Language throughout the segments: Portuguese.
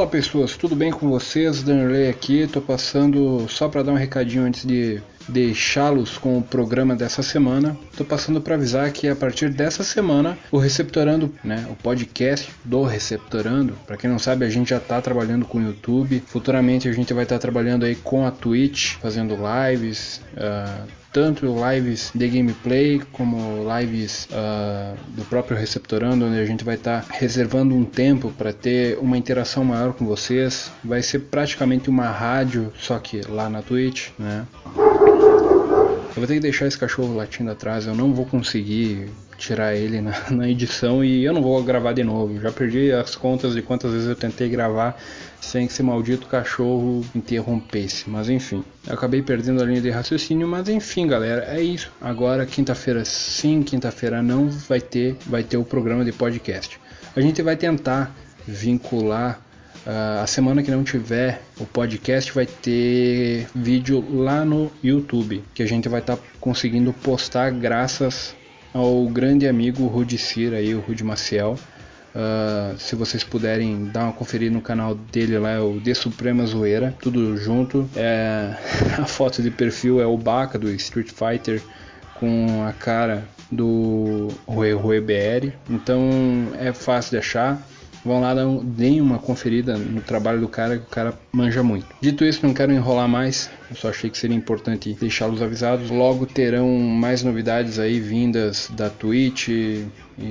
Fala pessoas, tudo bem com vocês? Danley aqui, tô passando só para dar um recadinho antes de deixá-los com o programa dessa semana. Tô passando para avisar que a partir dessa semana o Receptorando, né, o podcast do Receptorando, para quem não sabe, a gente já tá trabalhando com o YouTube. Futuramente a gente vai estar tá trabalhando aí com a Twitch, fazendo lives, uh, tanto lives de gameplay como lives uh, do próprio Receptorando, onde a gente vai estar tá reservando um tempo para ter uma interação maior com vocês. Vai ser praticamente uma rádio, só que lá na Twitch, né? Eu vou ter que deixar esse cachorro latindo atrás, eu não vou conseguir tirar ele na, na, edição e eu não vou gravar de novo. Já perdi as contas de quantas vezes eu tentei gravar sem que esse maldito cachorro interrompesse. Mas enfim, acabei perdendo a linha de raciocínio. Mas enfim, galera, é isso. Agora, quinta-feira sim, quinta-feira não, vai ter, vai ter o programa de podcast. A gente vai tentar vincular Uh, a semana que não tiver o podcast vai ter vídeo lá no YouTube que a gente vai estar tá conseguindo postar graças ao grande amigo Rudy Cira aí, o Rudy Maciel. Uh, se vocês puderem dar uma conferida no canal dele lá, é o De Suprema Zoeira, tudo junto. É, a foto de perfil é o Baca do Street Fighter com a cara do Rui Rui BR. Então é fácil de achar. Vão lá, deem uma conferida no trabalho do cara, que o cara manja muito. Dito isso, não quero enrolar mais, eu só achei que seria importante deixá-los avisados. Logo terão mais novidades aí vindas da Twitch e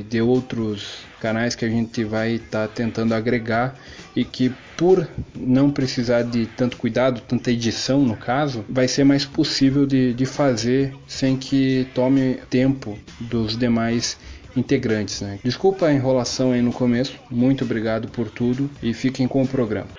de outros canais que a gente vai estar tá tentando agregar e que por não precisar de tanto cuidado, tanta edição no caso, vai ser mais possível de, de fazer sem que tome tempo dos demais integrantes. Né? Desculpa a enrolação aí no começo, muito obrigado por tudo e fiquem com o programa.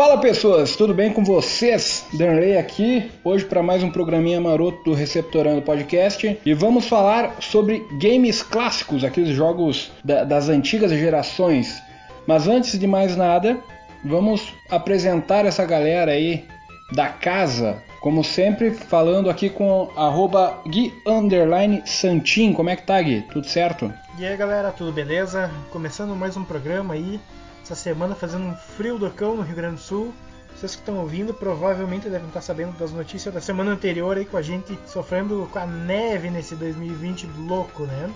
Fala pessoas, tudo bem com vocês? Danley aqui, hoje para mais um programinha maroto do Receptorando Podcast e vamos falar sobre games clássicos, aqueles jogos da, das antigas gerações. Mas antes de mais nada, vamos apresentar essa galera aí da casa, como sempre, falando aqui com arroba Gui Santin. Como é que tá, Gui? Tudo certo? E aí galera, tudo beleza? Começando mais um programa aí essa semana fazendo um frio do cão no Rio Grande do Sul. Vocês que estão ouvindo provavelmente devem estar sabendo das notícias da semana anterior aí com a gente sofrendo com a neve nesse 2020 louco, né?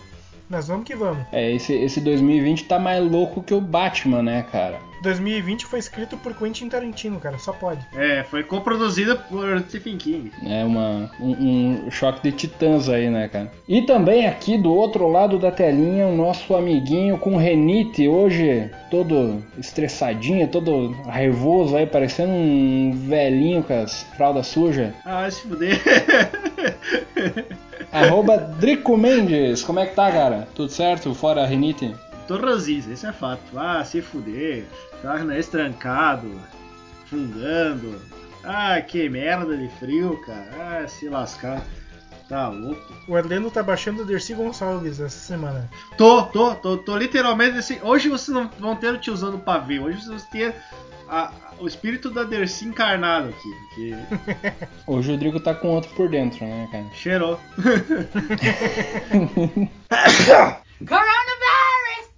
Mas vamos que vamos. É, esse, esse 2020 tá mais louco que o Batman, né, cara? 2020 foi escrito por Quentin Tarantino, cara, só pode. É, foi coproduzida por Stephen King. É uma, um, um, choque de titãs aí, né, cara? E também aqui do outro lado da telinha, o nosso amiguinho com renite, hoje todo estressadinho, todo raivoso aí, parecendo um velhinho com as fraldas sujas. Ah, se fuder. Arroba Drico Mendes, como é que tá, cara? Tudo certo? Fora a rinite? Tô ranzinza, esse é fato. Ah, se fuder, tá nariz trancado, fungando. Ah, que merda de frio, cara. Ah, se lascar. Tá louco. O Arlendo tá baixando o Dercy Gonçalves essa semana. Tô, tô, tô, tô literalmente assim. Hoje vocês não vão ter o tiozão pra ver. Hoje vocês vão ter a, o espírito da Dercy encarnado aqui. Porque... Hoje o Rodrigo tá com outro por dentro, né, cara? Cheirou.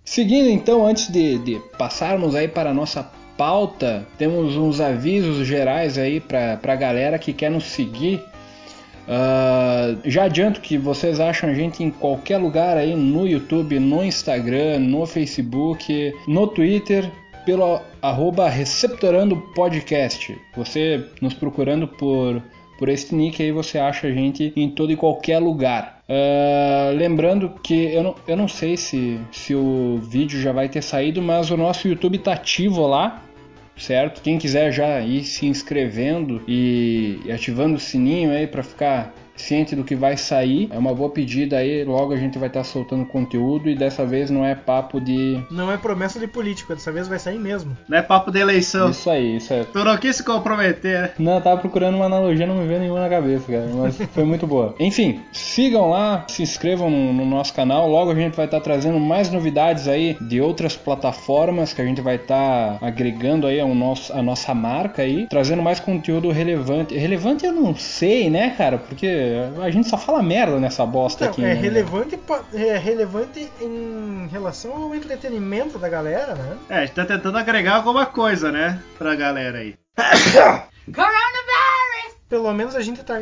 Seguindo então, antes de, de passarmos aí para a nossa pauta, temos uns avisos gerais aí para a galera que quer nos seguir. Uh, já adianto que vocês acham a gente em qualquer lugar aí no YouTube, no Instagram, no Facebook, no Twitter pelo arroba Receptorando Podcast. Você nos procurando por, por esse nick aí, você acha a gente em todo e qualquer lugar. Uh, lembrando que eu não, eu não sei se, se o vídeo já vai ter saído, mas o nosso YouTube tá ativo lá certo? Quem quiser já ir se inscrevendo e ativando o sininho aí para ficar ciente do que vai sair. É uma boa pedida aí, logo a gente vai estar tá soltando conteúdo e dessa vez não é papo de. Não é promessa de político, dessa vez vai sair mesmo. Não é papo de eleição. Isso aí, isso aí. Tu não quis se comprometer, né? Não, eu tava procurando uma analogia, não me veio nenhuma na cabeça, cara. Mas foi muito boa. Enfim, sigam lá, se inscrevam no, no nosso canal. Logo a gente vai estar tá trazendo mais novidades aí de outras plataformas que a gente vai estar tá agregando aí ao nosso, a nossa marca aí, trazendo mais conteúdo relevante. Relevante eu não sei, né, cara? Porque a gente só fala merda nessa bosta então, aqui. É né? relevante, é relevante em relação ao entretenimento da galera, né? É, a gente tá tentando agregar alguma coisa, né? Pra galera aí. Pelo menos a gente tá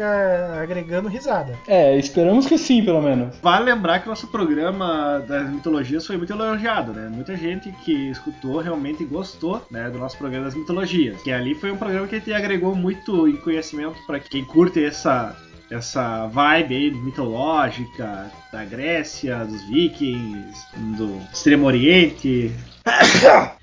agregando risada. É, esperamos que sim, pelo menos. Vale lembrar que o nosso programa das mitologias foi muito elogiado, né? Muita gente que escutou realmente gostou, né, do nosso programa das mitologias. Que ali foi um programa que a gente agregou muito em conhecimento para quem curte essa essa vibe aí mitológica da Grécia, dos vikings, do Extremo Oriente.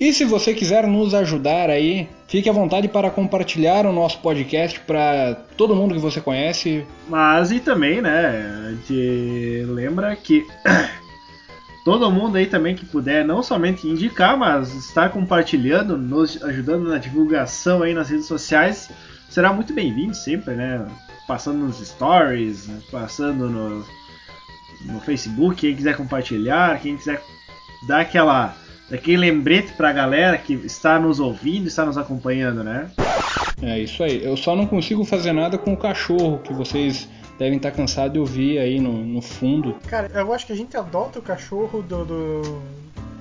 E se você quiser nos ajudar aí, fique à vontade para compartilhar o nosso podcast para todo mundo que você conhece. Mas e também, né, a gente lembra que todo mundo aí também que puder não somente indicar, mas estar compartilhando, nos ajudando na divulgação aí nas redes sociais, será muito bem-vindo sempre, né? Passando nos stories, passando no, no Facebook, quem quiser compartilhar, quem quiser dar aquela daquele lembrete pra galera que está nos ouvindo, está nos acompanhando, né? É isso aí. Eu só não consigo fazer nada com o cachorro que vocês devem estar cansados de ouvir aí no, no fundo. Cara, eu acho que a gente adota o cachorro do, do,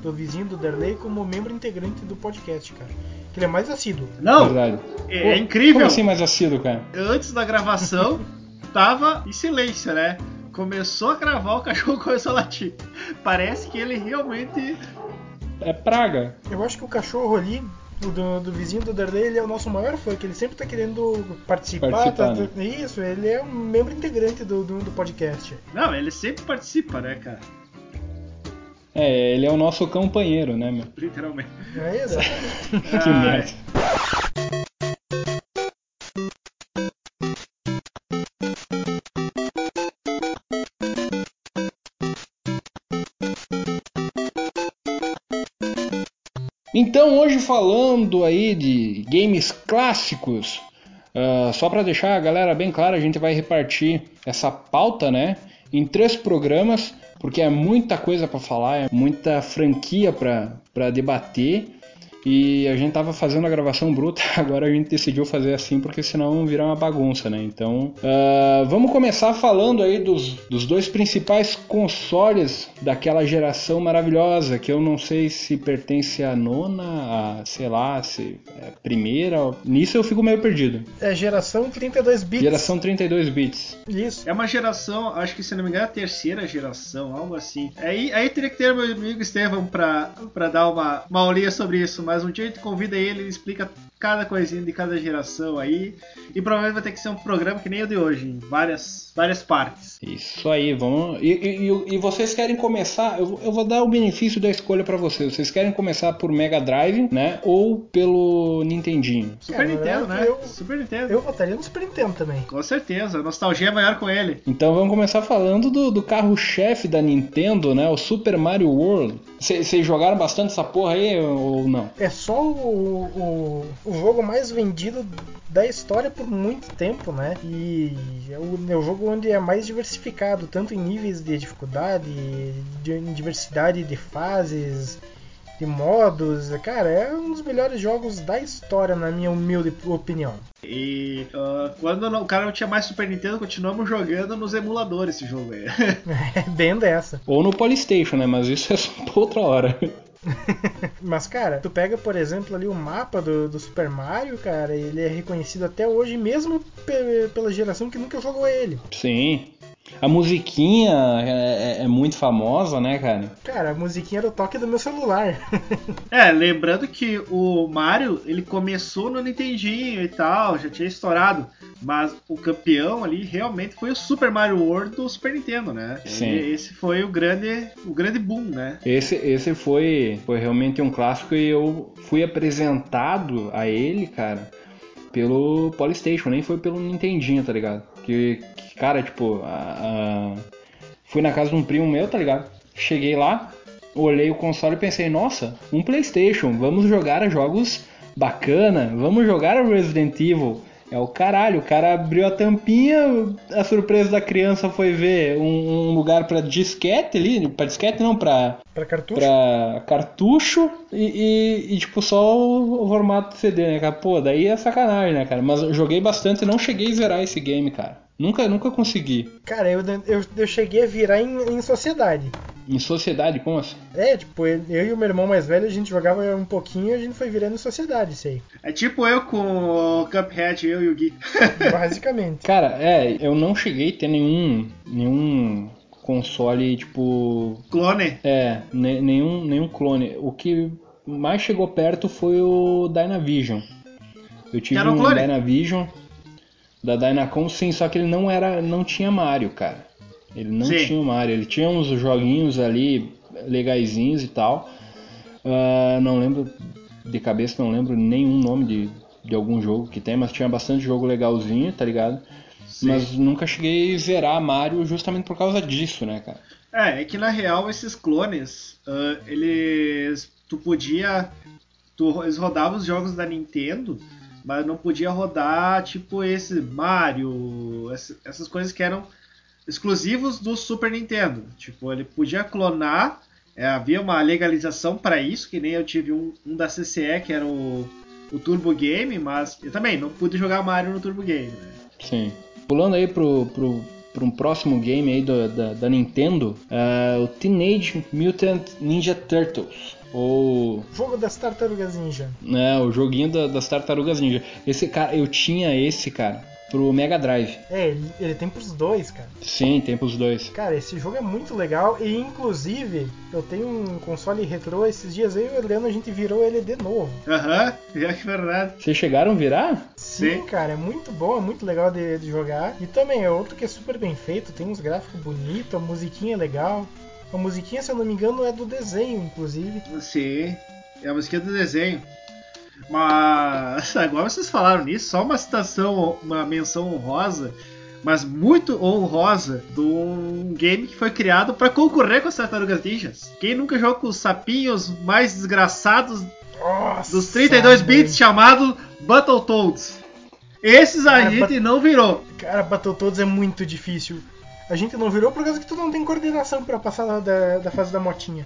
do vizinho do Derley como membro integrante do podcast, cara ele é mais assíduo. Não, Verdade. É, é incrível. Como assim mais assíduo, cara? Antes da gravação, tava em silêncio, né? Começou a gravar, o cachorro começou a latir. Parece que ele realmente. É praga. Eu acho que o cachorro ali, do, do, vizinho do Darley, ele é o nosso maior fã, que ele sempre tá querendo participar. participar tá, né? Isso, ele é um membro integrante do, do, do, podcast. Não, ele sempre participa, né, cara? É, ele é o nosso companheiro, né, meu? Literalmente. É isso? que merda. Então, hoje falando aí de games clássicos, uh, só para deixar a galera bem clara, a gente vai repartir essa pauta, né, em três programas porque é muita coisa para falar, é muita franquia para debater. E a gente tava fazendo a gravação bruta, agora a gente decidiu fazer assim porque senão virar uma bagunça, né? Então, uh, vamos começar falando aí dos, dos dois principais consoles daquela geração maravilhosa, que eu não sei se pertence à nona, a, sei lá, se é primeira. Nisso eu fico meio perdido. É geração 32 bits. Geração 32 bits. Isso. É uma geração, acho que se não me engano, é a terceira geração, algo assim. Aí, aí teria que ter meu amigo Estevam pra, pra dar uma, uma aulinha sobre isso mas um dia a gente convida ele, ele explica cada coisinha de cada geração aí. E provavelmente vai ter que ser um programa que nem o de hoje, em várias, várias partes. Isso aí, vamos. E, e, e vocês querem começar? Eu, eu, vou dar o benefício da escolha para vocês. Vocês querem começar por Mega Drive, né? Ou pelo Nintendinho? Super Nintendo, né? Eu, Super Nintendo. Eu votaria no Super Nintendo também. Com certeza, a nostalgia é maior com ele. Então vamos começar falando do, do carro-chefe da Nintendo, né? O Super Mario World. Vocês jogaram bastante essa porra aí ou não? É só o, o o jogo mais vendido da história por muito tempo, né? E é o, é o jogo onde é mais diversificado, tanto em níveis de dificuldade, de, de diversidade de fases, de modos. Cara, é um dos melhores jogos da história, na minha humilde opinião. E uh, quando o cara não tinha mais Super Nintendo, continuamos jogando nos emuladores esse jogo aí. é bem dessa. Ou no Polystation, né? Mas isso é só pra outra hora. Mas, cara, tu pega, por exemplo, ali o mapa do, do Super Mario, cara, ele é reconhecido até hoje, mesmo pela geração que nunca jogou ele. Sim. A musiquinha é, é, é muito famosa, né, cara? Cara, a musiquinha era o toque do meu celular. é, lembrando que o Mario, ele começou no Nintendinho e tal, já tinha estourado. Mas o campeão ali realmente foi o Super Mario World do Super Nintendo, né? Sim. E esse foi o grande, o grande boom, né? Esse, esse foi, foi realmente um clássico e eu fui apresentado a ele, cara, pelo Polystation, nem foi pelo Nintendinho, tá ligado? Que, que cara, tipo, a, a... fui na casa de um primo meu, tá ligado? Cheguei lá, olhei o console e pensei, nossa, um PlayStation, vamos jogar jogos bacana, vamos jogar Resident Evil. É o caralho, o cara abriu a tampinha, a surpresa da criança foi ver um, um lugar para disquete ali, para disquete não, para Pra cartucho? pra cartucho e, e- e, tipo só o, o formato CD, né, cara? Pô, daí é sacanagem, né, cara? Mas eu joguei bastante e não cheguei a zerar esse game, cara. Nunca, nunca consegui. Cara, eu, eu, eu cheguei a virar em, em sociedade. Em sociedade, como assim? É, tipo, eu eu e o meu irmão mais velho, a gente jogava um pouquinho e a gente foi virando em sociedade, isso aí. É tipo eu com o Cuphead, eu e o Gui. Basicamente. Cara, é, eu não cheguei a ter nenhum, nenhum console, tipo, Clone. É, ne- nenhum, nenhum clone. O que mais chegou perto foi o Dynavision. Eu tive um um? Dynavision da Dynacon, sim, só que ele não era, não tinha Mario, cara. Ele não Sim. tinha o Mario, ele tinha uns joguinhos ali legaisinhos e tal. Ah, não lembro de cabeça, não lembro nenhum nome de, de algum jogo que tem, mas tinha bastante jogo legalzinho, tá ligado? Sim. Mas nunca cheguei a zerar Mario justamente por causa disso, né, cara? É, é que na real esses clones, ah, eles. Tu podia. Tu, eles rodavam os jogos da Nintendo, mas não podia rodar tipo esse Mario, essa- essas coisas que eram exclusivos do Super Nintendo. Tipo, ele podia clonar, é, havia uma legalização para isso, que nem eu tive um, um da CCE que era o, o Turbo Game, mas eu também não pude jogar Mario no Turbo Game, né? Sim. Pulando aí pro, pro, pro um próximo game aí do- da, da Nintendo, é o Teenage Mutant Ninja Turtles. Ou Jogo das tartarugas ninja. né, o joguinho da- das tartarugas ninja. Esse cara, eu tinha esse, cara, pro Mega Drive. É, ele, ele tem pros dois, cara. Sim, tem pros dois. Cara, esse jogo é muito legal e inclusive eu tenho um console retrô esses dias eu e o Adriano a gente virou ele de novo. Aham, é que verdade. Vocês chegaram a virar? Sim, Sim. cara, é muito bom, é muito legal de, de jogar. E também é outro que é super bem feito, tem uns gráficos bonitos, a musiquinha é legal. A musiquinha, se eu não me engano, é do desenho, inclusive. Sim, é a música do desenho. Mas agora vocês falaram nisso, só uma citação, uma menção honrosa, mas muito honrosa, de um game que foi criado para concorrer com as Tartarugas Ninjas. Quem nunca jogou com os sapinhos mais desgraçados Nossa, dos 32 bits mãe. chamado Battletoads? Esses a Ah, gente Bat- não virou. Cara, Battletoads é muito difícil. A gente não virou por causa que tu não tem coordenação pra passar da, da, da fase da motinha.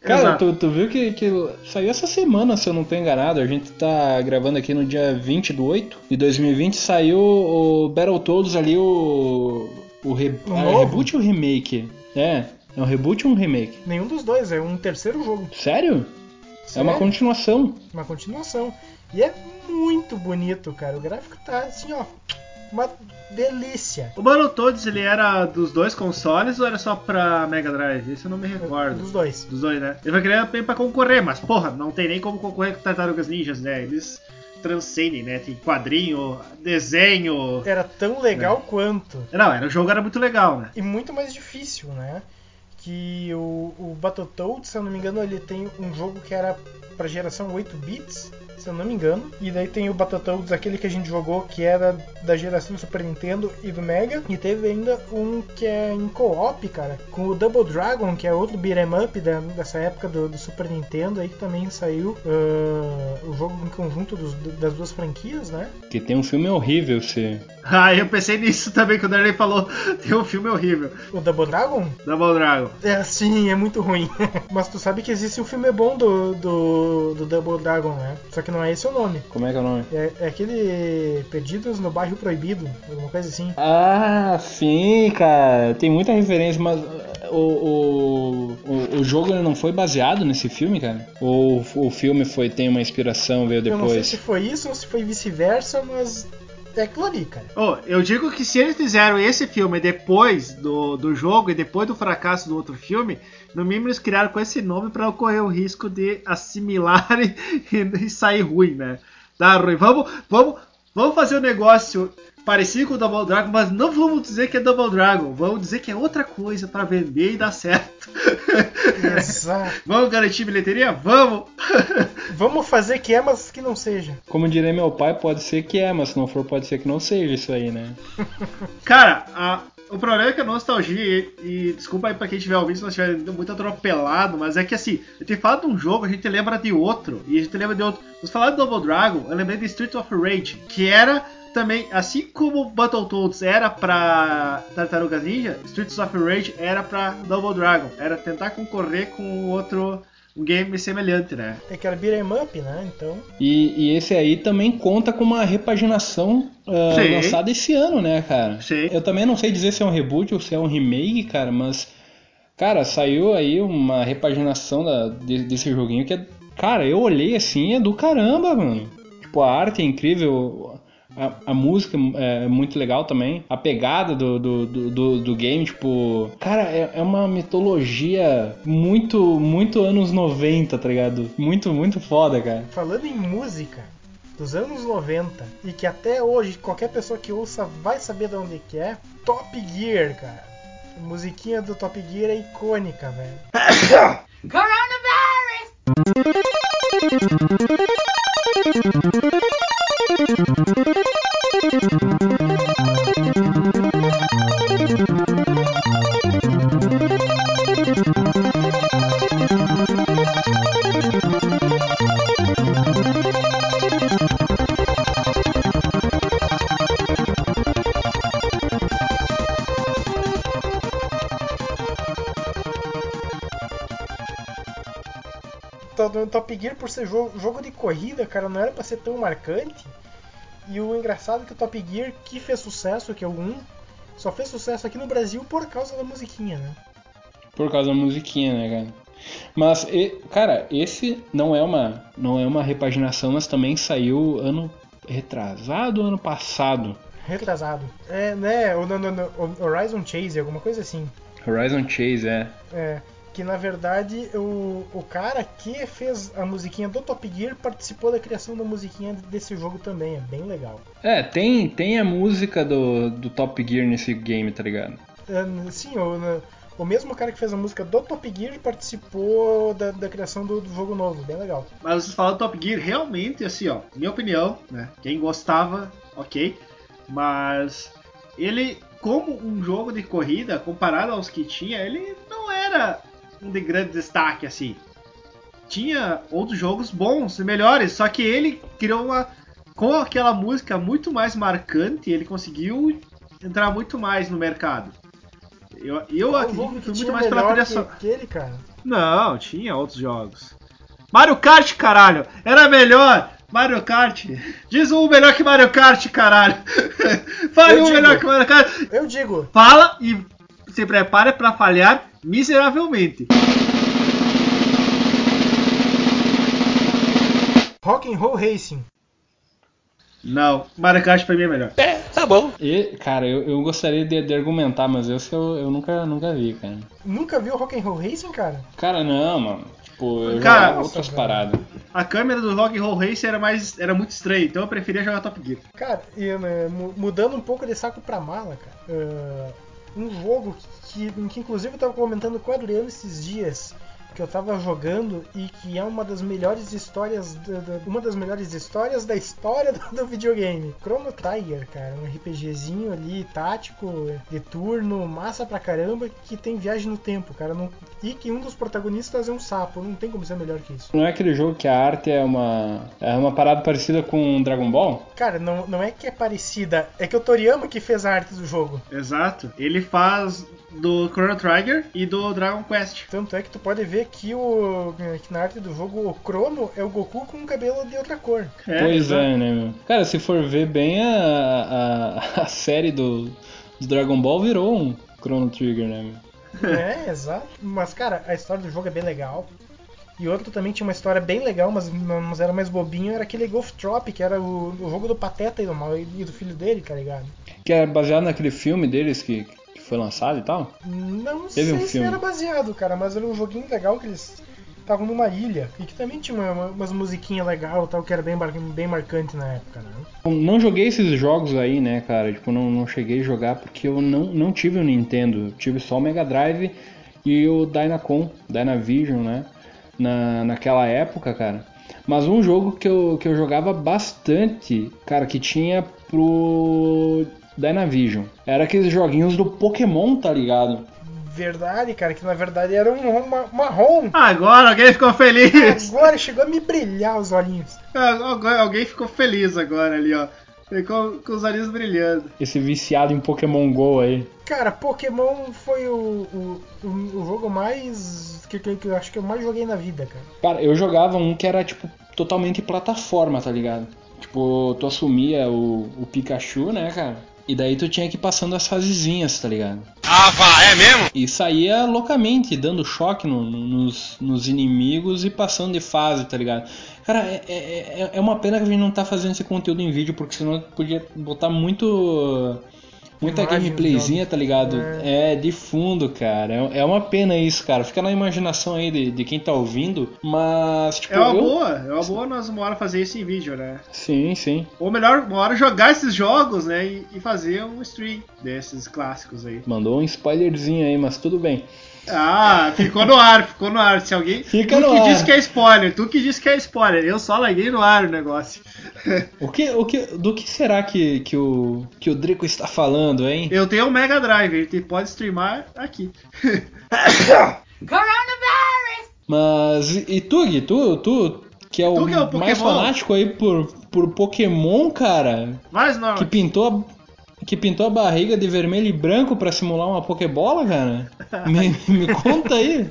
Cara, tu, tu viu que, que saiu essa semana, se eu não tô enganado. A gente tá gravando aqui no dia 20 do 8 de 2020. Saiu o Battletoads ali, o. O, re, O ah, novo? reboot ou remake? É, é um reboot ou um remake? Nenhum dos dois, é um terceiro jogo. Sério? É uma Sério? continuação. uma continuação. E é muito bonito, cara. O gráfico tá assim, ó, uma delícia. O Battletoads ele era dos dois consoles ou era só pra Mega Drive? Isso eu não me recordo. Dos dois. Dos dois, né? Ele vai criar bem pra concorrer, mas porra, não tem nem como concorrer com Tartarugas Ninjas, né? Eles transcendem, né? Tem quadrinho, desenho. Era tão legal quanto. Não, era, o jogo era muito legal, né? E muito mais difícil, né? Que o, o Battletoads, se eu não me engano, ele tem um jogo que era pra geração 8 bits, se eu não me engano. E daí tem o Battletoads, aquele que a gente jogou, que era da geração do Super Nintendo e do Mega. E teve ainda um que é em co-op, cara, com o Double Dragon, que é outro beat'em up da- dessa época do, do Super Nintendo, aí que também saiu ah, o jogo em conjunto dos- das duas franquias, né? Que tem um filme horrível, se. Ah, eu pensei nisso também quando o Darley falou. Tem um filme horrível, O Double Dragon? Double Dragon. É, sim, é muito ruim. Mas tu sabe que existe um filme bom do, do, do Double Dragon, né? Só que não é esse o nome. Como é que é o nome? É, é aquele Perdidos no Bairro Proibido, alguma coisa assim. Ah, sim, cara. Tem muita referência, mas o, o, o, o jogo ele não foi baseado nesse filme, cara? Ou o filme foi tem uma inspiração, veio Eu não sei depois? se foi isso ou se foi vice-versa, mas é aquilo ali, cara. Oh, eu digo que se eles fizeram esse filme depois do, do jogo e depois do fracasso do outro filme, no mínimo eles criaram com esse nome para ocorrer o risco de assimilar e, e sair ruim, né? Dar ruim. Vamos, vamos, vamos fazer um negócio parecido com o Double Dragon, mas não vamos dizer que é Double Dragon, vamos dizer que é outra coisa para vender e dar certo. Exato. vamos garantir bilheteria? Vamos! vamos fazer que é, mas que não seja. Como diria meu pai, pode ser que é, mas se não for, pode ser que não seja isso aí, né? Cara, a, o problema é que a nostalgia, e, e desculpa aí pra quem estiver ouvindo se nós estiver muito atropelado, mas é que assim, a gente fala de um jogo, a gente lembra de outro, e a gente lembra de outro. Nós falar de Double Dragon, eu lembrei de Street of Rage, que era também, assim como Battletoads era pra Tartarugas Ninja, Streets of Rage era pra Double Dragon. Era tentar concorrer com outro um game semelhante, né? É que era beat'em up, né? Então. E, e, esse aí também conta com uma repaginação uh, lançada esse ano, né, cara? Sim. Eu também não sei dizer se é um reboot ou se é um remake, cara, mas. Cara, saiu aí uma repaginação da, desse joguinho que é. Cara, eu olhei assim, é do caramba, mano. Tipo, a arte é incrível, a, a, música é muito legal também. A pegada do, do, do, do game, tipo. Cara, é, é, uma mitologia muito, muito anos 90, tá ligado? Muito, muito foda, cara. Falando em música dos anos 90 e que até hoje qualquer pessoa que ouça vai saber de onde que é, Top Gear, cara. A musiquinha do Top Gear é icônica, velho. Coronavirus! Top Gear, por ser jogo, jogo de corrida, cara, não era para ser tão marcante. E o engraçado é que o Top Gear, que fez sucesso, que é o 1, só fez sucesso aqui no Brasil por causa da musiquinha, né? Por causa da musiquinha, né, cara? Mas, cara, esse não é uma não é uma repaginação, mas também saiu ano retrasado ano passado. Retrasado. É, né? O, no, no, no, Horizon Chase, alguma coisa assim. Horizon Chase, é. É que na verdade o, o cara que fez a musiquinha do Top Gear participou da criação da musiquinha desse jogo também, é bem legal. É, tem, tem a música do, do Top Gear nesse game, tá ligado? É, sim, o, o mesmo cara que fez a música do Top Gear participou da, da criação do, do, jogo novo, bem legal. Mas vocês falam do Top Gear, realmente, assim, ó, minha opinião, né? Quem gostava, ok, mas ele, como um jogo de corrida, comparado aos que tinha, ele não era um de grande destaque, assim. Tinha outros jogos bons e melhores, só que ele criou uma. Com aquela música muito mais marcante, ele conseguiu entrar muito mais no mercado. Eu, eu acredito que muito mais pela trilha sonora. Não, tinha outros jogos. Mario Kart, caralho! Era melhor! Mario Kart. Diz um melhor que Mario Kart, caralho. Fale um digo, melhor que Mario Kart. Eu digo. Fala e se prepare para falhar miseravelmente. Rock and Roll Racing. Não, Mario Kart pra mim é melhor. É, tá bom. E, cara, eu, eu gostaria de, de, argumentar, mas esse eu, eu nunca, nunca vi, cara. Nunca viu Rock and Roll Racing, cara? Cara, não, mano. Tipo, eu cara, jogava outras cara. paradas. A câmera do Rock and Roll Racing era, mais, era muito estranha, então eu preferia jogar Top Gear. Cara, e, né, mudando um pouco de saco pra mala, cara. Uh, um jogo que, que inclusive eu tava comentando com o Adriano esses dias que eu tava jogando e que é uma das melhores histórias uma das melhores histórias da história do, do, videogame. Chrono Trigger, cara, um RPGzinho ali tático de turno, massa pra caramba, que tem viagem no tempo, cara, não, e que um dos protagonistas é um sapo, não tem como ser melhor que isso. Não é aquele jogo que a arte é uma é uma parada parecida com Dragon Ball? Cara, não, não é que é parecida, é que o Toriyama que fez a arte do jogo. Exato. Ele faz do Chrono Trigger e do Dragon Quest. Tanto é que tu pode ver que, o, que na arte do jogo o Chrono é o Goku com um cabelo de outra cor. É, pois é, né, meu? Cara, se for ver bem, a, a, a série do, do Dragon Ball virou um Chrono Trigger, né, meu? É, exato. Mas, cara, a história do jogo é bem legal. E outro também tinha uma história bem legal, mas, mas era mais bobinho, era aquele Golf Trop, que era o, o jogo do Pateta e do, e do filho dele, tá ligado? Que era baseado naquele filme deles que, que foi lançado e tal? Não Teve sei um se era baseado, cara, mas era um joguinho legal que eles estavam numa ilha e que também tinha uma, uma, umas musiquinhas legal tal, que era bem, bem marcante na época, né? Eu não joguei esses jogos aí, né, cara? Tipo, não, não cheguei a jogar porque eu não, não tive o Nintendo. Eu tive só o Mega Drive e o Dynacon, Dynavision, né? Na, naquela época, cara. Mas um jogo que eu, que eu jogava bastante, cara, que tinha pro Dynavision. Era aqueles joguinhos do Pokémon, tá ligado? Verdade, cara, que na verdade era um ma- marrom. Agora alguém ficou feliz! Agora chegou a me brilhar os olhinhos. Agora Alguém ficou feliz agora ali, ó. Ficou com os olhinhos brilhando. Esse viciado em Pokémon GO aí. Cara, Pokémon foi o, o, o, o jogo mais. Que, que, que eu acho que eu mais joguei na vida, cara. Cara, eu jogava um que era, tipo, totalmente plataforma, tá ligado? Tipo, tu assumia o, o Pikachu, né, cara? E daí tu tinha que ir passando as fasezinhas, tá ligado? Ah, vá, é mesmo? E saía loucamente, dando choque no- no- nos, nos inimigos e passando de fase, tá ligado? Cara, é, é, é- é uma pena que a gente não tá fazendo esse conteúdo em vídeo, porque senão podia botar muito. Muita Imagem, gameplayzinha, tá ligado? É. de fundo, cara. É, é uma pena isso, cara. Fica na imaginação aí de, de quem tá ouvindo. Mas, tipo, É uma eu- boa, é uma boa nós uma hora fazer isso em vídeo, né? Sim, sim. Ou melhor, uma hora jogar esses jogos, né? E, e fazer um stream desses clássicos aí. Mandou um spoilerzinho aí, mas tudo bem. Ah, ficou no ar, ficou no ar. Se alguém. Fica tu no que ar. disse que é spoiler, tu que disse que é spoiler. Eu só larguei no ar o negócio. O que, o que, do que será que, que, o, que o Drico está falando, hein? Eu tenho um Mega Drive, ele pode streamar aqui. Coronavirus! Mas, e, e tu, Gui? Tu, tu que é o, Tu que é o mais fanático aí por, por Pokémon, cara, Mas não. que pintou a, que pintou a barriga de vermelho e branco pra simular uma Pokébola, cara? Me, me conta aí.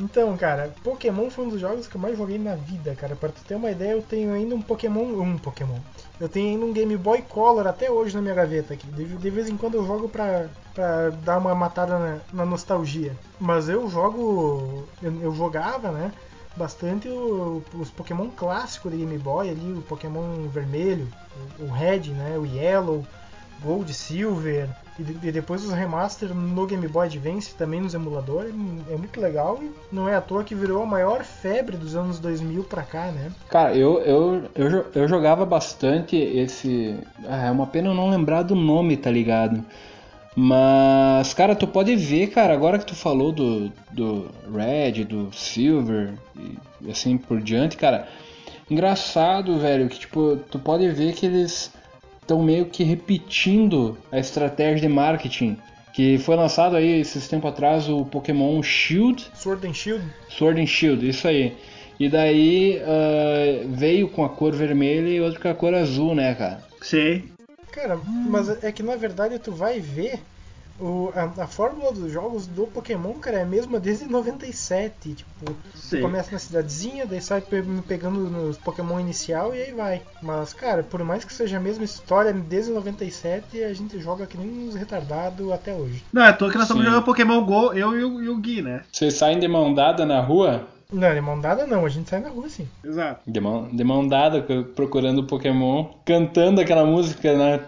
Então, cara, Pokémon foi um dos jogos que eu mais joguei na vida, cara. Pra tu ter uma ideia, eu tenho ainda um Pokémon. Um Pokémon. Eu tenho ainda um Game Boy Color até hoje na minha gaveta aqui. De, de vez em quando eu jogo pra, pra dar uma matada na, na nostalgia. Mas eu jogo. Eu, eu jogava, né? Bastante o- os Pokémon clássicos de Game Boy ali, o Pokémon vermelho, o, o Red, né? O Yellow, Gold, Silver. E, e depois os remaster no Game Boy Advance, também nos emuladores. É muito legal e não é à toa que virou a maior febre dos anos 2000 pra cá, né? Cara, eu, eu, eu, eu jogava bastante esse. Ah, é uma pena eu não lembrar do nome, tá ligado? Mas, cara, tu pode ver, cara, agora que tu falou do, do Red, do Silver e assim por diante, cara. Engraçado, velho, que tipo, tu pode ver que eles estão meio que repetindo a estratégia de marketing. Que foi lançado aí esses tempos atrás o Pokémon Shield, Sword and Shield. Sword and Shield, isso aí. E daí ah, veio com a cor vermelha e outro com a cor azul, né, cara? Sei. Cara, mas é que na verdade tu vai ver o, a, a fórmula dos jogos do Pokémon, cara, é a mesma desde 97. Tipo, começa na cidadezinha, daí sai pe- pegando nos Pokémon inicial e aí vai. Mas, cara, por mais que seja a mesma história desde 97, a gente joga que nem uns retardados até hoje. Não, é à toa que nós estamos jogando Pokémon GO, eu e o, e o Gui, né? Vocês saem de mão dada na rua? Não, de mão dada não, a gente sai na rua sim. Exato. De mão, de mão dada, procurando Pokémon, cantando aquela música, né?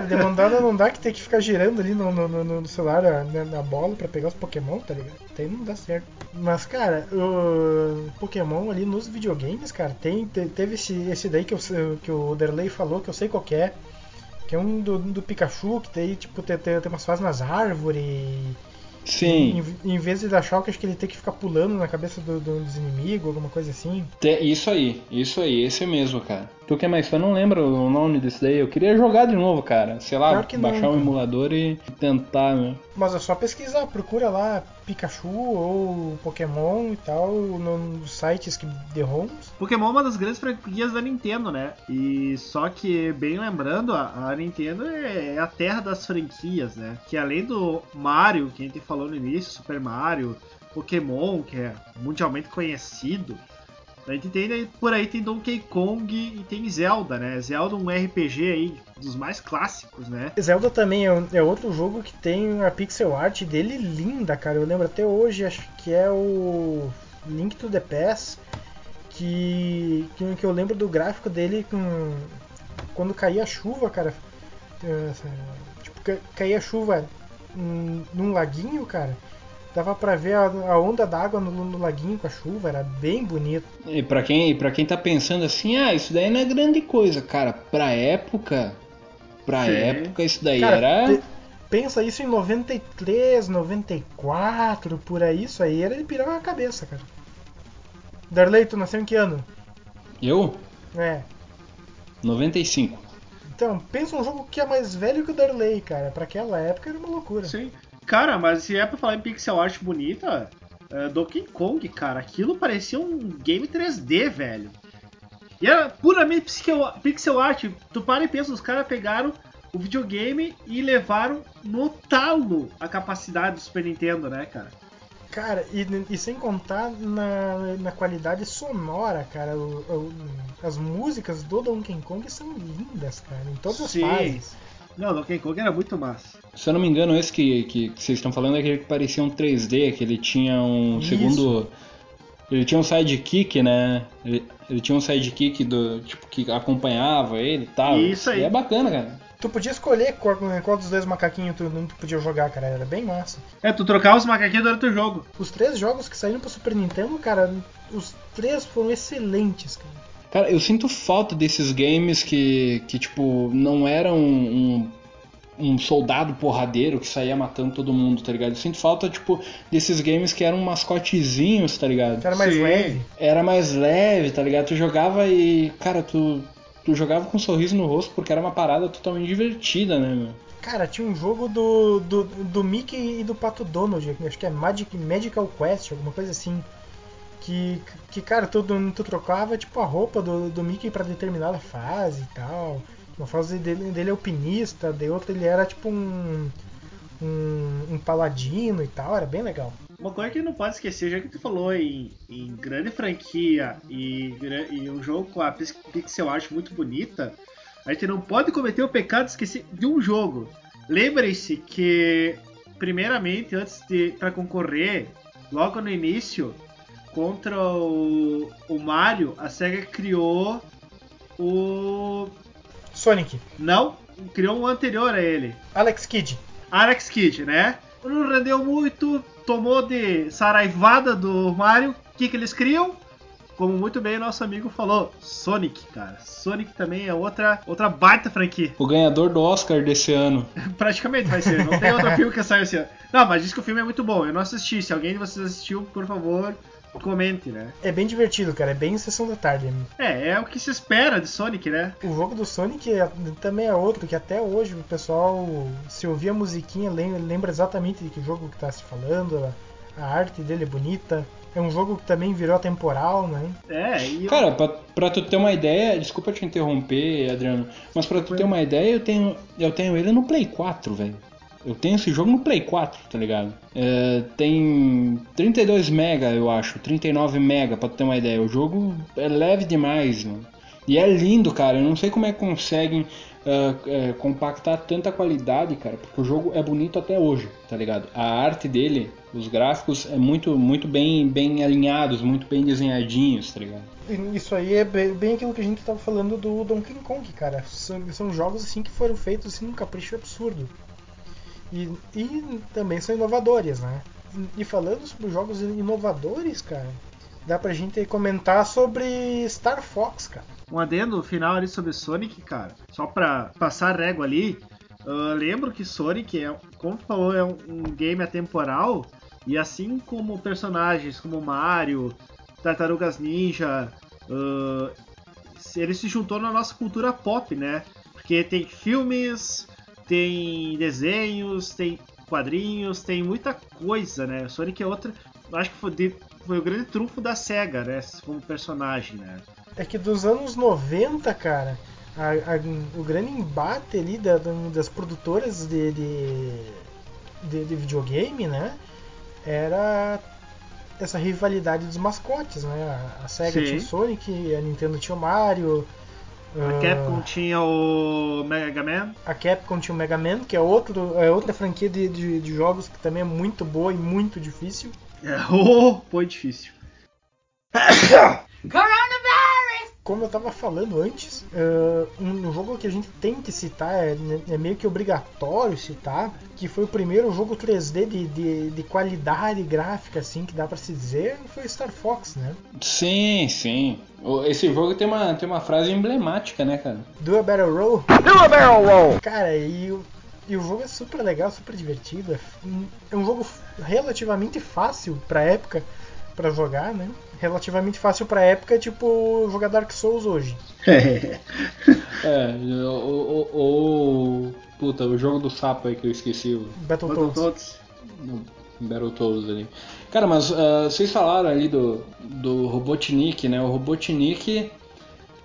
Cara, de mão dada não dá que tem que ficar girando ali no, no, no- no celular na, na bola pra pegar os Pokémon, tá ligado? Aí não dá certo. Mas, cara, o Pokémon ali nos videogames, cara, tem, te- teve esse, esse daí que, eu, que o Derley falou, que eu sei qual é. Que é um do, do Pikachu, que daí, tipo, tem, tem, tem umas fases nas árvores. Sim, Em, em vez de dar choque, acho que ele tem que ficar pulando na cabeça do- do- dos inimigos, alguma coisa assim. te- isso aí, isso aí, esse mesmo, cara. Tu que é mais fã, não lembra o nome desse daí? Eu queria jogar de novo, cara. Sei lá, Pior que não, baixar um cara. emulador e tentar, né? Mas é só pesquisar, procura lá Pikachu ou Pokémon e tal no- nos sites que de ROMs. Pokémon é uma das grandes franquias da Nintendo, né? E só que, bem lembrando, a, a Nintendo é, é a terra das franquias, né? Que além do Mario, que a gente falou no início, Super Mario, Pokémon, que é mundialmente conhecido, A gente tem por aí tem Donkey Kong e tem Zelda, né? Zelda um RPG aí dos mais clássicos, né? Zelda também é, é outro jogo que tem a pixel art dele linda, cara. Eu lembro até hoje, acho que é o Link to the Past, que, que, que eu lembro do gráfico dele com quando caía chuva, cara. É, tipo, caía chuva num laguinho, cara dava pra ver a, a onda d'água no, no, laguinho com a chuva, era bem bonito. E pra quem, pra quem tá pensando assim, ah, isso daí não é grande coisa, cara, pra época, pra Sim. época isso daí cara, era... Pe pensa isso em 93, 94, por aí, isso aí era de pirar a cabeça, cara. Darley, tu nasceu em que ano? Eu? É. 95. Então, pensa um jogo que é mais velho que o Darley, cara. Pra aquela época era uma loucura. Sim. Cara, mas se é pra falar em pixel art bonita, uh, Donkey Kong, cara, aquilo parecia um game 3D, velho. E era puramente pixel, pixel art. Tu para e pensa, os caras pegaram o videogame e levaram no talo a capacidade do Super Nintendo, né, cara? Cara, e, e sem contar na, na qualidade sonora, cara. O, o, as músicas do Donkey Kong são lindas, cara, em todas Sim. as fases. Não, Donkey Kong era muito massa. Se eu não me engano, esse que, que, que vocês estão falando é aquele que parecia um 3D, que ele tinha um Isso. segundo. Ele tinha um sidekick, né? Ele, ele, tinha um sidekick do, tipo, que acompanhava ele e tal. Isso aí. E é bacana, cara. Tu podia escolher qual, qual dos dois macaquinhos tu, tu podia jogar, cara. Era bem massa. É, tu trocava os macaquinhos durante o jogo. Os três jogos que saíram pro Super Nintendo, cara, os três foram excelentes, cara. Cara, eu sinto falta desses games que, que tipo, não eram um, um, soldado porradeiro que saía matando todo mundo, tá ligado? Eu sinto falta, tipo, desses games que eram mascotezinhos, tá ligado? Que era mais Sim. leve. Era mais leve, tá ligado? Tu jogava e, cara, tu, tu jogava com um sorriso no rosto porque era uma parada totalmente divertida, né, meu? Cara, tinha um jogo do, do, do Mickey e do Pato Donald, acho que é Magic, Magical Quest, alguma coisa assim. Que, que cara, tu, tu trocava tipo a roupa do, do Mickey para determinada fase e tal. Uma fase dele, dele é alpinista, de outra ele era tipo um, um, um, paladino e tal, era bem legal. Uma coisa que não pode esquecer, já que tu falou em, em grande franquia e, e um jogo com a pixel art muito bonita, a gente não pode cometer o pecado de esquecer de um jogo. Lembre-se que, primeiramente, antes de para concorrer, logo no início, contra o, o Mario, a SEGA criou o. Sonic. Não, criou um anterior a ele. Alex Kidd. Alex Kidd, né? Não rendeu muito, tomou de saraivada do Mario. O que, que eles criam? Como muito bem o nosso amigo falou, Sonic, cara. Sonic também é outra, outra baita franquia. O ganhador do Oscar desse ano. Praticamente vai ser. Não tem outro filme que saiu esse ano. Não, mas diz que o filme é muito bom. Eu não assisti. Se alguém de vocês assistiu, por favor, comente, né? É bem divertido, cara. É bem sessão da tarde. É, é o que se espera de Sonic, né? O jogo do Sonic é, também é outro que até hoje o pessoal, se ouvir a musiquinha, lembra exatamente de que jogo que tá se falando. A arte dele é bonita. É um jogo que também virou temporal, né? É, e eu... Cara, pra, pra tu ter uma ideia, desculpa te interromper, Adriano, mas pra tu ter uma ideia, eu tenho, eu tenho ele no Play 4, velho. Eu tenho esse jogo no Play 4, tá ligado? É, tem 32 mega, eu acho, 39 mega, pra ter uma ideia. O jogo é leve demais, mano. E é lindo, cara. Eu não sei como é que conseguem uh, compactar tanta qualidade, cara, porque o jogo é bonito até hoje, tá ligado? A arte dele, os gráficos é muito, muito bem, bem alinhados, muito bem desenhadinhos, tá ligado? Isso aí é bem aquilo que a gente tava falando do Donkey Kong, cara. São, são jogos assim que foram feitos assim num capricho absurdo. E, e também são inovadores, né? E falando sobre jogos inovadores, cara, dá pra gente comentar sobre Star Fox, cara. Um adendo final ali sobre Sonic, cara. Só pra passar régua ali. Uh, lembro que Sonic, é, como tu falou, é um, um game atemporal. E assim como personagens como Mario, Tartarugas Ninja, uh, ele se juntou na nossa cultura pop, né? Porque tem filmes, tem desenhos, tem quadrinhos, tem muita coisa, né? Sonic é outra. Acho que foi, de, foi o grande trunfo da SEGA, né? Como personagem, né? É que dos anos 90, cara, a, a, o grande embate ali da, das produtoras de, de, de, de videogame, né? Era essa rivalidade dos mascotes, né? A, a tinha o Sonic, a Nintendo tinha o Mario. A ah, Capcom tinha o Mega Man. a Capcom tinha o Mega Man, que é, outro, é outra franquia de, de, de jogos que também é muito boa e muito difícil. É, oh, foi difícil. Como eu tava falando antes, ah, um, jogo que a gente tem que citar, é, é meio que obrigatório citar, que foi o primeiro jogo 3D de, de, de qualidade gráfica, assim, que dá pra se dizer, foi Star Fox, né? Sim, sim. Esse jogo tem uma, tem uma frase emblemática, né, cara? Do a Battle Roll. Do a Barrel Roll! Cara, e o, e o jogo é super legal, super divertido. É, é um jogo relativamente fácil pra época pra jogar, né? Relativamente fácil pra época, tipo jogar Dark Souls hoje. É, o, o, o- Puta, o jogo do sapo aí que eu esqueci, o Battletoads. No Battletoads ali. Cara, mas ah, vocês falaram ali do, do Robotnik, né? O Robotnik,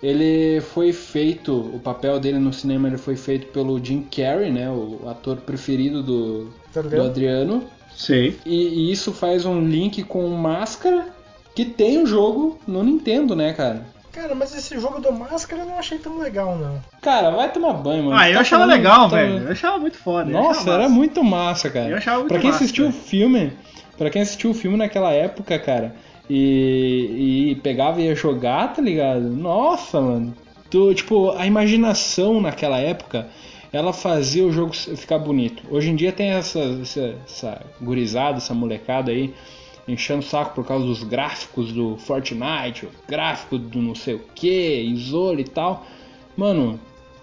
ele foi feito, o papel dele no cinema ele foi feito pelo Jim Carrey, né? O ator preferido do, Tá do? Adriano. Sim. E, e isso faz um link com Máscara, que tem o jogo no Nintendo, né, cara? Cara, mas esse jogo do Máscara eu não achei tão legal, não. Cara, vai tomar banho, mano. Ah, eu Tá achava falando- legal, tá- velho. Eu achava muito foda. Nossa, era massa. muito massa, cara. Eu achava muito pra quem massa, assistiu o filme, para quem assistiu o filme naquela época, cara, e, e pegava e ia jogar, tá ligado? Nossa, mano. Tu, tipo, a imaginação naquela época, ela fazia o jogo ficar bonito. Hoje em dia tem essa, essa, essa gurizada, essa molecada aí, enchendo o saco por causa dos gráficos do Fortnite, o gráfico do não sei o que, Isole e tal. Mano,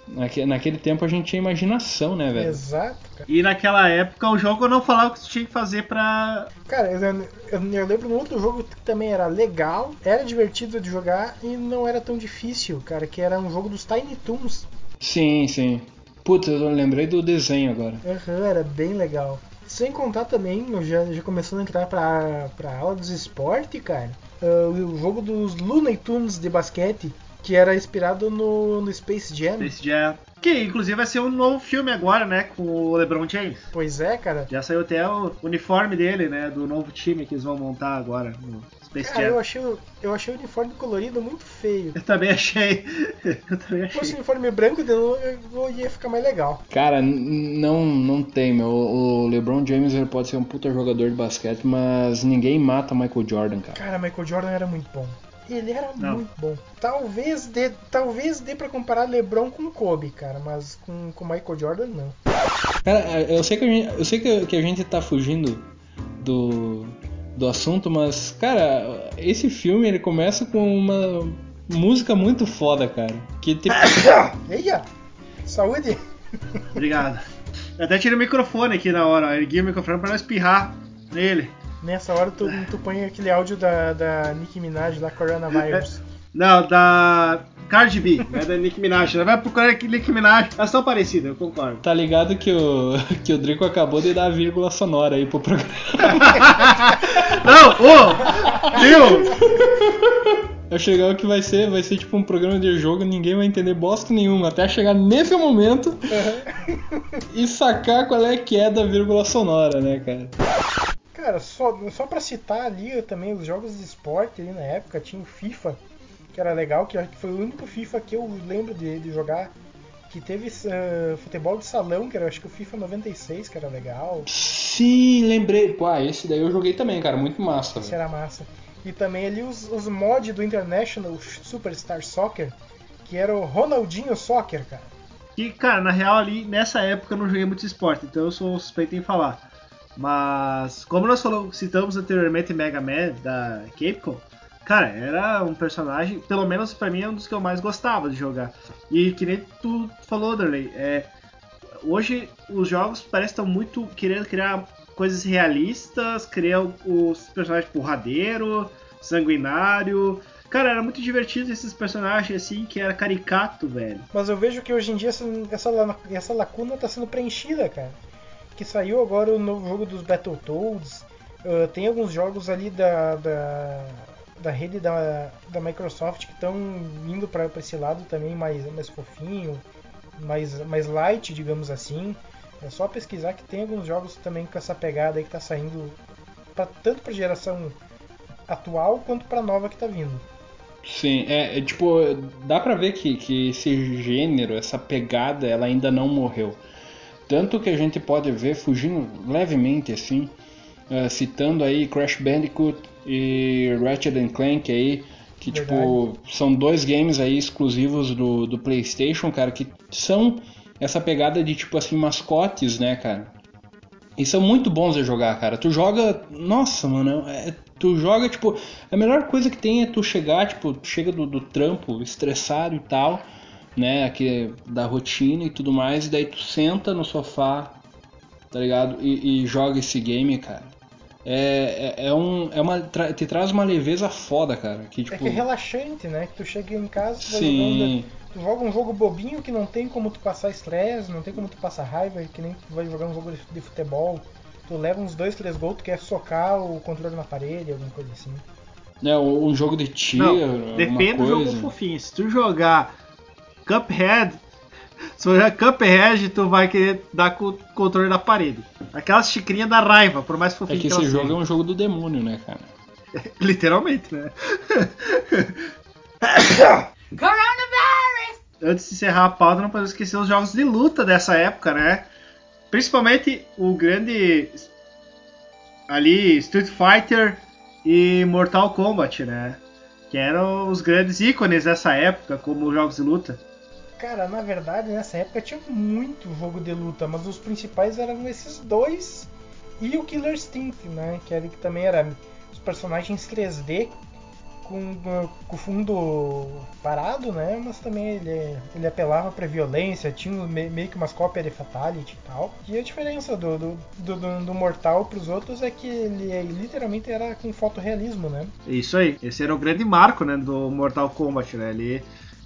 naque- naquele tempo a gente tinha imaginação, né, velho? Exato, cara. E naquela época o jogo não falava o que você tinha que fazer pra. Cara, eu, eu, eu lembro de um outro jogo que também era legal, era divertido de jogar e não era tão difícil, cara, que era um jogo dos Tiny Toons. Sim, sim. Putz, eu lembrei do desenho agora. Aham, era bem legal. Sem contar também, já, já começando a entrar pra, pra aula dos esportes, cara, ah, o jogo dos Looney Tunes de basquete, que era inspirado no, no Space Jam. Space Jam. Que inclusive vai ser um novo filme agora, né? Com o LeBron James. Pois é, cara. Já saiu até o uniforme dele, né? Do novo time que eles vão montar agora no Space Cara, eu Jam. achei, o- eu achei o uniforme colorido muito feio. Eu também achei. Eu também Se fosse achei. uniforme branco, eu ia ficar mais legal. Cara, não, não tem, meu. O LeBron James ele pode ser um puta jogador de basquete, mas ninguém mata Michael Jordan, cara. Cara, Michael Jordan era muito bom. Ele era Não. muito bom. Talvez dê, talvez dê pra comparar LeBron com Kobe, cara, mas com, com Michael Jordan não. Cara, eu sei que a gente, eu sei que, que a gente tá fugindo do, do assunto, mas, cara, esse filme ele começa com uma música muito foda, cara. Que tipo. Eia! Saúde! Obrigado. Eu até tirei o microfone aqui na hora, ó. Ergui o microfone pra não espirrar nele. Nessa hora tu, tu põe aquele áudio da, da Nicki Minaj lá, Coronavirus. Não, da Cardi B, né? Da Nicki Minaj. Ela vai procurar aqui Nicki Minaj. Elas são parecidas, eu concordo. Tá ligado que o, que o Drico acabou de dar a vírgula sonora aí pro programa. Não, ô! Viu? Acho legal que vai ser, vai ser tipo um programa de jogo, ninguém vai entender bosta nenhuma, até chegar nesse momento e sacar qual é que é da vírgula sonora, né, cara? Cara, só, só pra citar ali também os jogos de esporte ali na época, tinha o FIFA, que era legal, que foi o único FIFA que eu lembro de, de jogar. Que teve eh, futebol de salão, que era acho que o FIFA 96, que era legal. Sim, lembrei. Pô, ah, esse daí eu joguei também, cara, muito massa. Velho. era massa. E também ali os, os mods do International Superstar Soccer, que era o Ronaldinho Soccer, cara. E, cara, na real ali, nessa época eu não joguei muito esporte, então eu sou suspeito em falar. Mas, como nós falamos, citamos anteriormente Mega Man da Capcom, cara, era um personagem, pelo menos pra mim, é um dos que eu mais gostava de jogar. E que nem tu falou, Darley, é, hoje os jogos parecem estar muito querendo criar coisas realistas, criar os personagens porradeiro, sanguinário. Cara, era muito divertido esses personagens assim, que era caricato, velho. Mas eu vejo que hoje em dia essa, essa, essa lacuna tá sendo preenchida, cara. Que saiu agora o novo jogo dos Battletoads. ah, tem alguns jogos ali da, da, da rede da, da Microsoft que estão indo para esse lado também mais, mais fofinho, mais, mais light, digamos assim. É só pesquisar que tem alguns jogos também com essa pegada aí que tá saindo pra, tanto para geração atual quanto pra nova que tá vindo. Sim, é, é, tipo, dá pra ver que, que esse gênero, essa pegada, ela ainda não morreu. Tanto que a gente pode ver fugindo levemente assim, uh, citando aí Crash Bandicoot e Ratchet Clank aí, que Verdade. tipo são dois games aí exclusivos do, do PlayStation, cara, que são essa pegada de tipo assim mascotes, né, cara? E são muito bons de jogar, cara. Tu joga, nossa, mano, é, tu joga tipo a melhor coisa que tem é tu chegar, tipo, tu chega do, do trampo estressado e tal, né, aqui da rotina e tudo mais, e daí tu senta no sofá, tá ligado? E, e joga esse game, cara é, é, é, um, é uma, tra te traz uma leveza foda, cara. Que, tipo... É que é relaxante, né? Que tu chega em casa, tu, jogando, tu joga um jogo bobinho que não tem como tu passar estresse, não tem como tu passar raiva, que nem tu vai jogar um jogo de futebol. Tu leva uns dois, três gols, tu quer socar o controle na parede, alguma coisa assim. É, um jogo de tiro. Não, depende do jogo fofinho. Se tu jogar Cuphead, se for Cuphead, tu vai querer dar com o controle da parede. Aquelas xicrinhas da raiva, por mais fofinho é que, que esse jogo seja. é um jogo do demônio, né, cara? Literalmente, né? Antes de encerrar a pauta, não podemos esquecer os jogos de luta dessa época, né? Principalmente o grande ali Street Fighter e Mortal Kombat, né? Que eram os grandes ícones dessa época como jogos de luta. Cara, na verdade, nessa época tinha muito jogo de luta, mas os principais eram esses dois e o Killer Instinct, né? Que, era, que também era os personagens 3D com, o fundo parado, né? Mas também ele, ele apelava pra violência, tinha meio que umas cópias de Fatality e tal. E a diferença do, do, do, do Mortal pros outros é que ele literalmente era com fotorrealismo, né? Isso aí. Esse era o grande marco, né? Do Mortal Kombat, né? Ele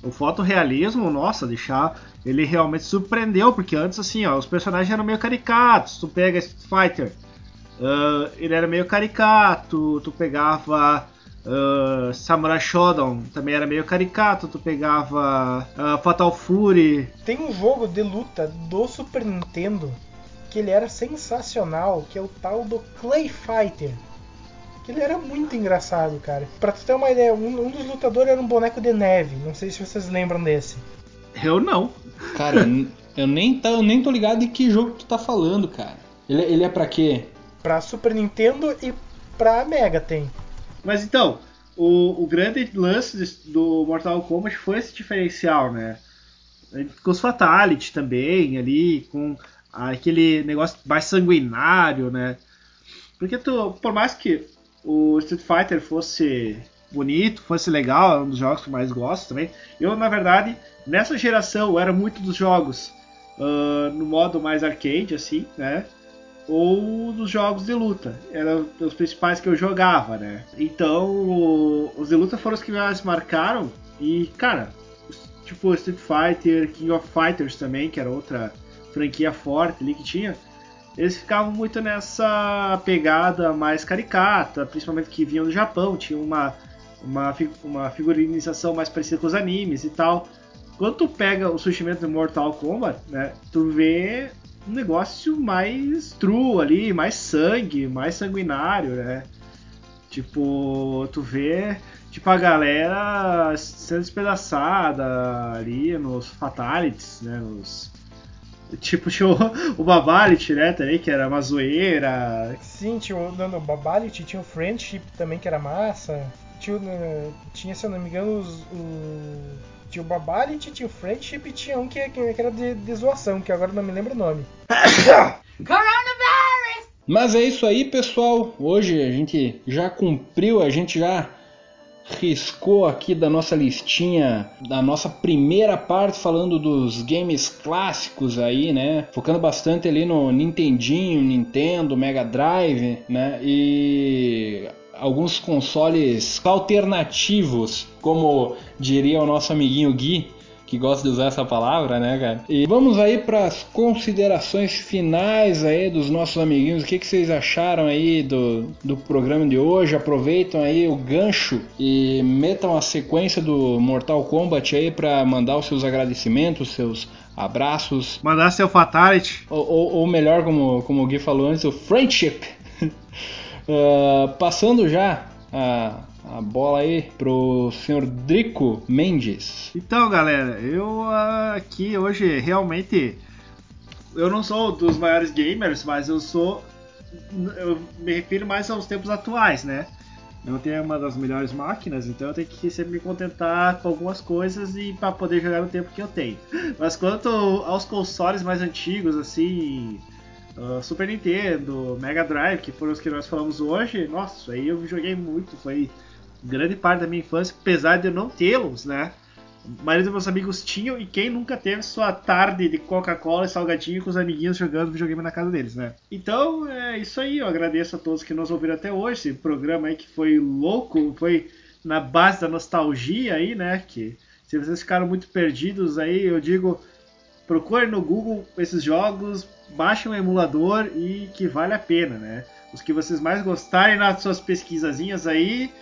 o fotorrealismo, nossa, deixar ele realmente surpreendeu, porque antes assim, ó, os personagens eram meio caricatos. Tu pega Street Fighter, uh, ele era meio caricato. Tu pegava uh, Samurai Shodown, também era meio caricato. Tu pegava uh, Fatal Fury. Tem um jogo de luta do Super Nintendo que ele era sensacional, que é o tal do Clay Fighter ele era muito engraçado, cara. Pra tu ter uma ideia, um, um, dos lutadores era um boneco de neve. Não sei se vocês lembram desse. Eu não. Cara, eu nem, tá, eu nem tô ligado de que jogo tu tá falando, cara. Ele, ele é pra quê? Pra Super Nintendo e pra Mega tem. Mas então, o, o grande lance do Mortal Kombat foi esse diferencial, né? Com os Fatality também, ali, com aquele negócio mais sanguinário, né? Porque tu, por mais que o Street Fighter fosse bonito, fosse legal, é um dos jogos que eu mais gosto também. Eu, na verdade, nessa geração era muito dos jogos uh, no modo mais arcade, assim, né? Ou dos jogos de luta. Eram os principais que eu jogava, né? Então, os de luta foram os que mais marcaram. E, cara, tipo Street Fighter, King of Fighters também, que era outra franquia forte ali que tinha eles ficavam muito nessa pegada mais caricata, principalmente que vinham do Japão, tinha uma, uma, uma figurinização mais parecida com os animes e tal. Quando tu pega o surgimento do Mortal Kombat, né, tu vê um negócio mais true ali, mais sangue, mais sanguinário, né? Tipo, tu vê tipo a galera sendo despedaçada ali nos fatalities, né, nos Tipo, tinha o, o Babalit, né, também, que era uma zoeira. Sim, tinha o, não, o Babalit, tinha o Friendship também, que era massa. Tinha, né, tinha se eu não me engano, os, o, tinha o Babalit, tinha o Friendship e tinha um que, que era de, de zoação, que agora não me lembro o nome. Mas é isso aí, pessoal. Hoje a gente já cumpriu, a gente já riscou aqui da nossa listinha, da nossa primeira parte falando dos games clássicos aí, né? Focando bastante ali no Nintendinho, Nintendo, Mega Drive, né? E alguns consoles alternativos, como diria o nosso amiguinho Gui, que gosta de usar essa palavra, né, cara? E vamos aí para as considerações finais aí dos nossos amiguinhos. O que, que vocês acharam aí do, do programa de hoje? Aproveitam aí o gancho e metam a sequência do Mortal Kombat aí para mandar os seus agradecimentos, seus abraços. Mandar seu fatality. Ou, ou, ou melhor, como, como o Gui falou antes, o friendship. uh, passando já a, a bola aí pro senhor Drico Mendes. Então, galera, eu aqui hoje realmente eu não sou dos maiores gamers, mas eu sou eu me refiro mais aos tempos atuais, né? Eu tenho uma das melhores máquinas, então eu tenho que sempre me contentar com algumas coisas e para poder jogar no tempo que eu tenho. Mas quanto aos consoles mais antigos, assim, uh, Super Nintendo, Mega Drive, que foram os que nós falamos hoje, nossa, aí eu joguei muito, foi grande parte da minha infância, apesar de eu não tê-los, né? Maioria dos meus amigos tinham, e quem nunca teve sua tarde de Coca-Cola e salgadinho com os amiguinhos jogando videogame na casa deles, né? Então é isso aí, eu agradeço a todos que nos ouviram até hoje. Esse programa aí que foi louco, foi na base da nostalgia aí, né? Que se vocês ficaram muito perdidos aí, eu digo, procure no Google esses jogos, baixe um emulador e que vale a pena, né? Os que vocês mais gostarem nas suas pesquisazinhas aí,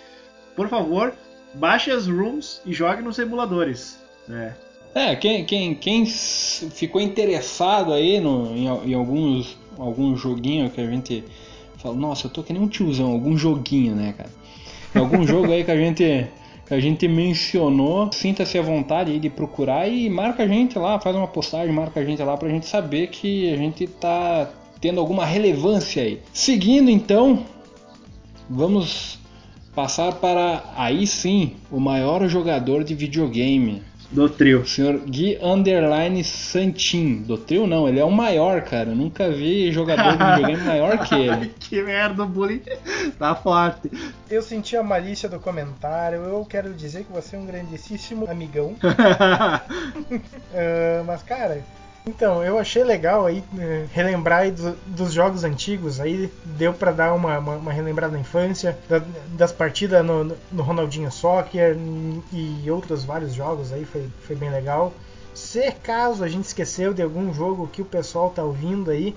por favor, baixe as rooms e jogue nos emuladores. Né? É, quem, quem, quem ficou interessado aí no, em, em alguns algum joguinho que a gente fala, nossa, eu tô que nem um tiozão, algum joguinho, né, cara? Algum jogo aí que a gente que a gente mencionou, sinta-se à vontade aí de procurar e marca a gente lá, faz uma postagem, marca a gente lá pra gente saber que a gente tá tendo alguma relevância aí. Seguindo então, vamos passar para aí sim o maior jogador de videogame. Do trio. O senhor Gui Underline Santin. Do trio não, ele é o maior, cara. Eu nunca vi jogador de videogame maior que ele. que merda, o bullying tá forte. Eu senti a malícia do comentário. Eu quero dizer que você é um grandíssimo amigão. uh, mas, cara, então, eu achei legal aí eh, relembrar aí do, dos jogos antigos, aí deu para dar uma, uma, uma, relembrada na infância, da, das partidas no, no, Ronaldinho Soccer e outros vários jogos aí, foi, foi bem legal. Se caso a gente esqueceu de algum jogo que o pessoal tá ouvindo aí,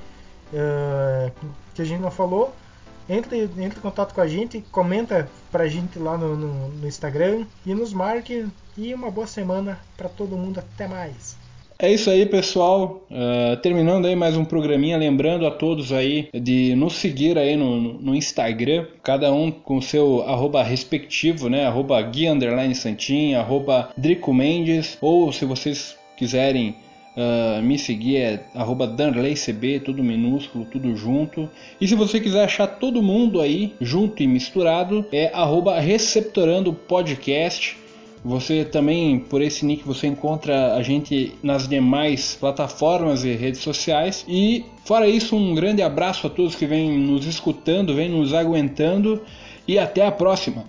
uh, que a gente não falou, entre, entre em contato com a gente, comenta pra gente lá no, no, no Instagram e nos marque. E uma boa semana para todo mundo. Até mais! É isso aí, pessoal. Uh, terminando aí mais um programinha, lembrando a todos aí de nos seguir aí no, no Instagram, cada um com seu arroba respectivo, né? Arroba Gui Underline Santin, arroba Drico Mendes, ou se vocês quiserem uh, me seguir é arroba DanleyCB, tudo minúsculo, tudo junto. E se você quiser achar todo mundo aí junto e misturado, é arroba Receptorando Podcast. Você também, por esse nick, você encontra a gente nas demais plataformas e redes sociais. E fora isso, um grande abraço a todos que vêm nos escutando, vêm nos aguentando e até a próxima.